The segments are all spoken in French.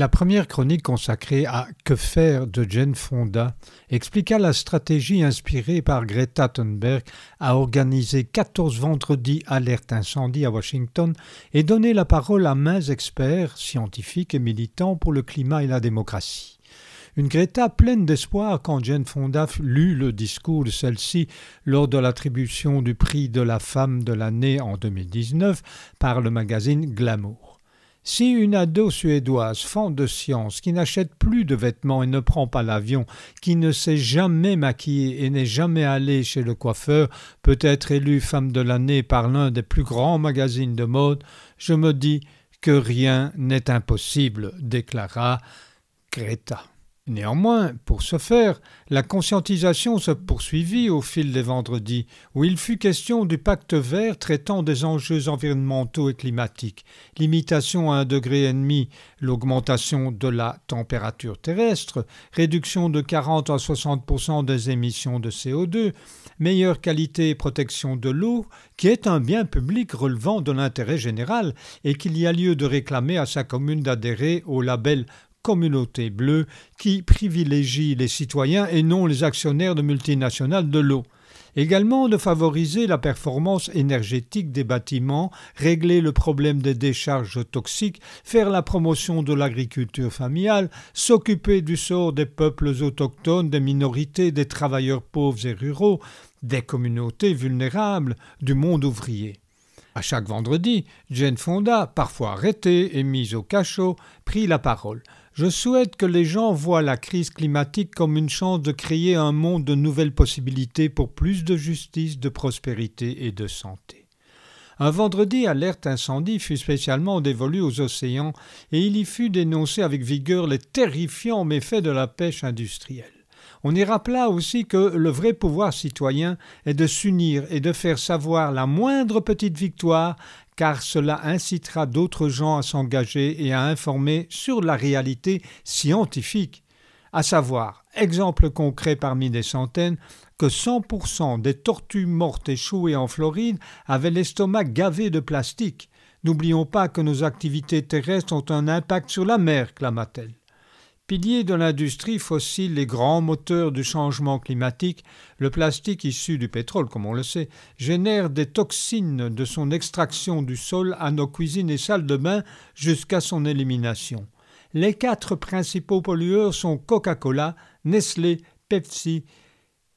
La première chronique consacrée à Que faire de Jane Fonda expliqua la stratégie inspirée par Greta Thunberg à organiser 14 vendredis alerte incendie à Washington et donner la parole à mains experts, scientifiques et militants pour le climat et la démocratie. Une Greta pleine d'espoir quand Jane Fonda lut le discours de celle-ci lors de l'attribution du prix de la femme de l'année en 2019 par le magazine Glamour. Si une ado suédoise, femme de science, qui n'achète plus de vêtements et ne prend pas l'avion, qui ne s'est jamais maquillée et n'est jamais allée chez le coiffeur, peut être élue femme de l'année par l'un des plus grands magazines de mode, je me dis que rien n'est impossible, déclara Greta. Néanmoins, pour ce faire, la conscientisation se poursuivit au fil des vendredis, où il fut question du pacte vert traitant des enjeux environnementaux et climatiques, limitation à un degré et demi, l'augmentation de la température terrestre, réduction de 40 à 60% des émissions de CO2, meilleure qualité et protection de l'eau, qui est un bien public relevant de l'intérêt général et qu'il y a lieu de réclamer à sa commune d'adhérer au label communauté bleue qui privilégie les citoyens et non les actionnaires de multinationales de l'eau. Également de favoriser la performance énergétique des bâtiments, régler le problème des décharges toxiques, faire la promotion de l'agriculture familiale, s'occuper du sort des peuples autochtones, des minorités, des travailleurs pauvres et ruraux, des communautés vulnérables, du monde ouvrier. À chaque vendredi, Jane Fonda, parfois arrêtée et mise au cachot, prit la parole. Je souhaite que les gens voient la crise climatique comme une chance de créer un monde de nouvelles possibilités pour plus de justice, de prospérité et de santé. Un vendredi, alerte incendie fut spécialement dévolu aux océans et il y fut dénoncé avec vigueur les terrifiants méfaits de la pêche industrielle. On y rappela aussi que le vrai pouvoir citoyen est de s'unir et de faire savoir la moindre petite victoire car cela incitera d'autres gens à s'engager et à informer sur la réalité scientifique, à savoir, exemple concret parmi des centaines, que 100% des tortues mortes échouées en Floride avaient l'estomac gavé de plastique. N'oublions pas que nos activités terrestres ont un impact sur la mer, clama-t-elle. Pilier de l'industrie fossile et grand moteur du changement climatique, le plastique issu du pétrole, comme on le sait, génère des toxines de son extraction du sol à nos cuisines et salles de bain jusqu'à son élimination. Les quatre principaux pollueurs sont Coca-Cola, Nestlé, Pepsi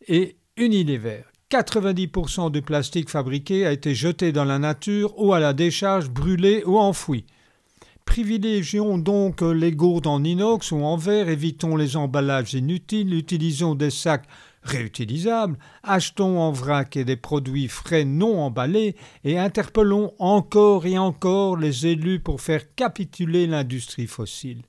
et Unilever. 90% du plastique fabriqué a été jeté dans la nature ou à la décharge brûlé ou enfoui. Privilégions donc les gourdes en inox ou en verre, évitons les emballages inutiles, utilisons des sacs réutilisables, achetons en vrac et des produits frais non emballés et interpellons encore et encore les élus pour faire capituler l'industrie fossile.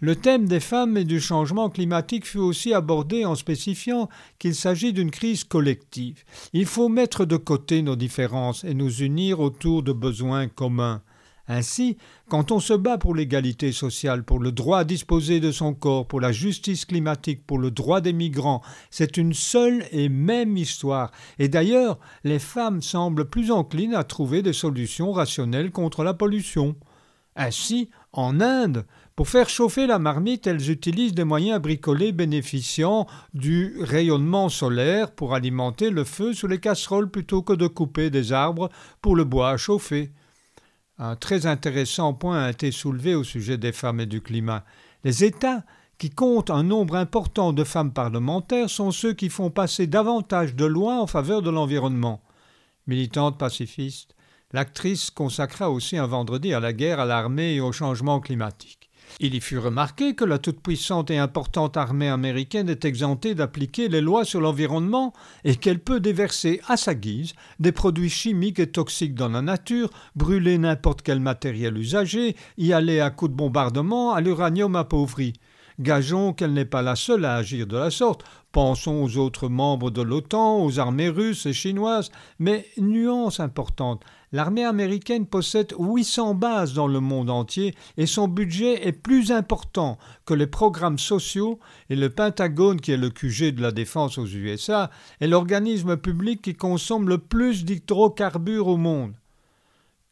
Le thème des femmes et du changement climatique fut aussi abordé en spécifiant qu'il s'agit d'une crise collective. Il faut mettre de côté nos différences et nous unir autour de besoins communs. Ainsi, quand on se bat pour l'égalité sociale, pour le droit à disposer de son corps, pour la justice climatique, pour le droit des migrants, c'est une seule et même histoire. Et d'ailleurs, les femmes semblent plus enclines à trouver des solutions rationnelles contre la pollution. Ainsi, en Inde, pour faire chauffer la marmite, elles utilisent des moyens bricolés bénéficiant du rayonnement solaire pour alimenter le feu sous les casseroles plutôt que de couper des arbres pour le bois à chauffer. Un très intéressant point a été soulevé au sujet des femmes et du climat. Les États qui comptent un nombre important de femmes parlementaires sont ceux qui font passer davantage de lois en faveur de l'environnement. Militante pacifiste, l'actrice consacra aussi un vendredi à la guerre, à l'armée et au changement climatique. Il y fut remarqué que la toute-puissante et importante armée américaine est exemptée d'appliquer les lois sur l'environnement et qu'elle peut déverser à sa guise des produits chimiques et toxiques dans la nature, brûler n'importe quel matériel usagé, y aller à coups de bombardement à l'uranium appauvri. Gageons qu'elle n'est pas la seule à agir de la sorte. Pensons aux autres membres de l'OTAN, aux armées russes et chinoises. Mais nuance importante, l'armée américaine possède 800 bases dans le monde entier et son budget est plus important que les programmes sociaux et le Pentagone, qui est le QG de la défense aux USA, est l'organisme public qui consomme le plus d'hydrocarbures au monde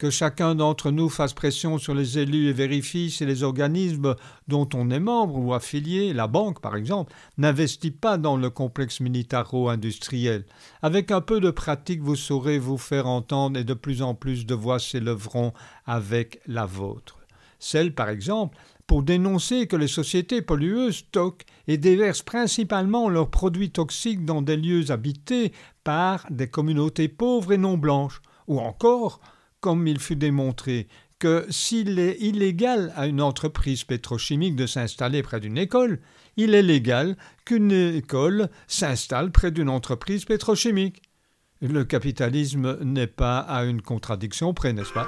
que chacun d'entre nous fasse pression sur les élus et vérifie si les organismes dont on est membre ou affilié, la banque par exemple, n'investit pas dans le complexe militaro-industriel. Avec un peu de pratique, vous saurez vous faire entendre et de plus en plus de voix s'élèveront avec la vôtre. Celle, par exemple, pour dénoncer que les sociétés pollueuses stockent et déversent principalement leurs produits toxiques dans des lieux habités par des communautés pauvres et non blanches, ou encore comme il fut démontré que s'il est illégal à une entreprise pétrochimique de s'installer près d'une école, il est légal qu'une école s'installe près d'une entreprise pétrochimique. Le capitalisme n'est pas à une contradiction près, n'est-ce pas?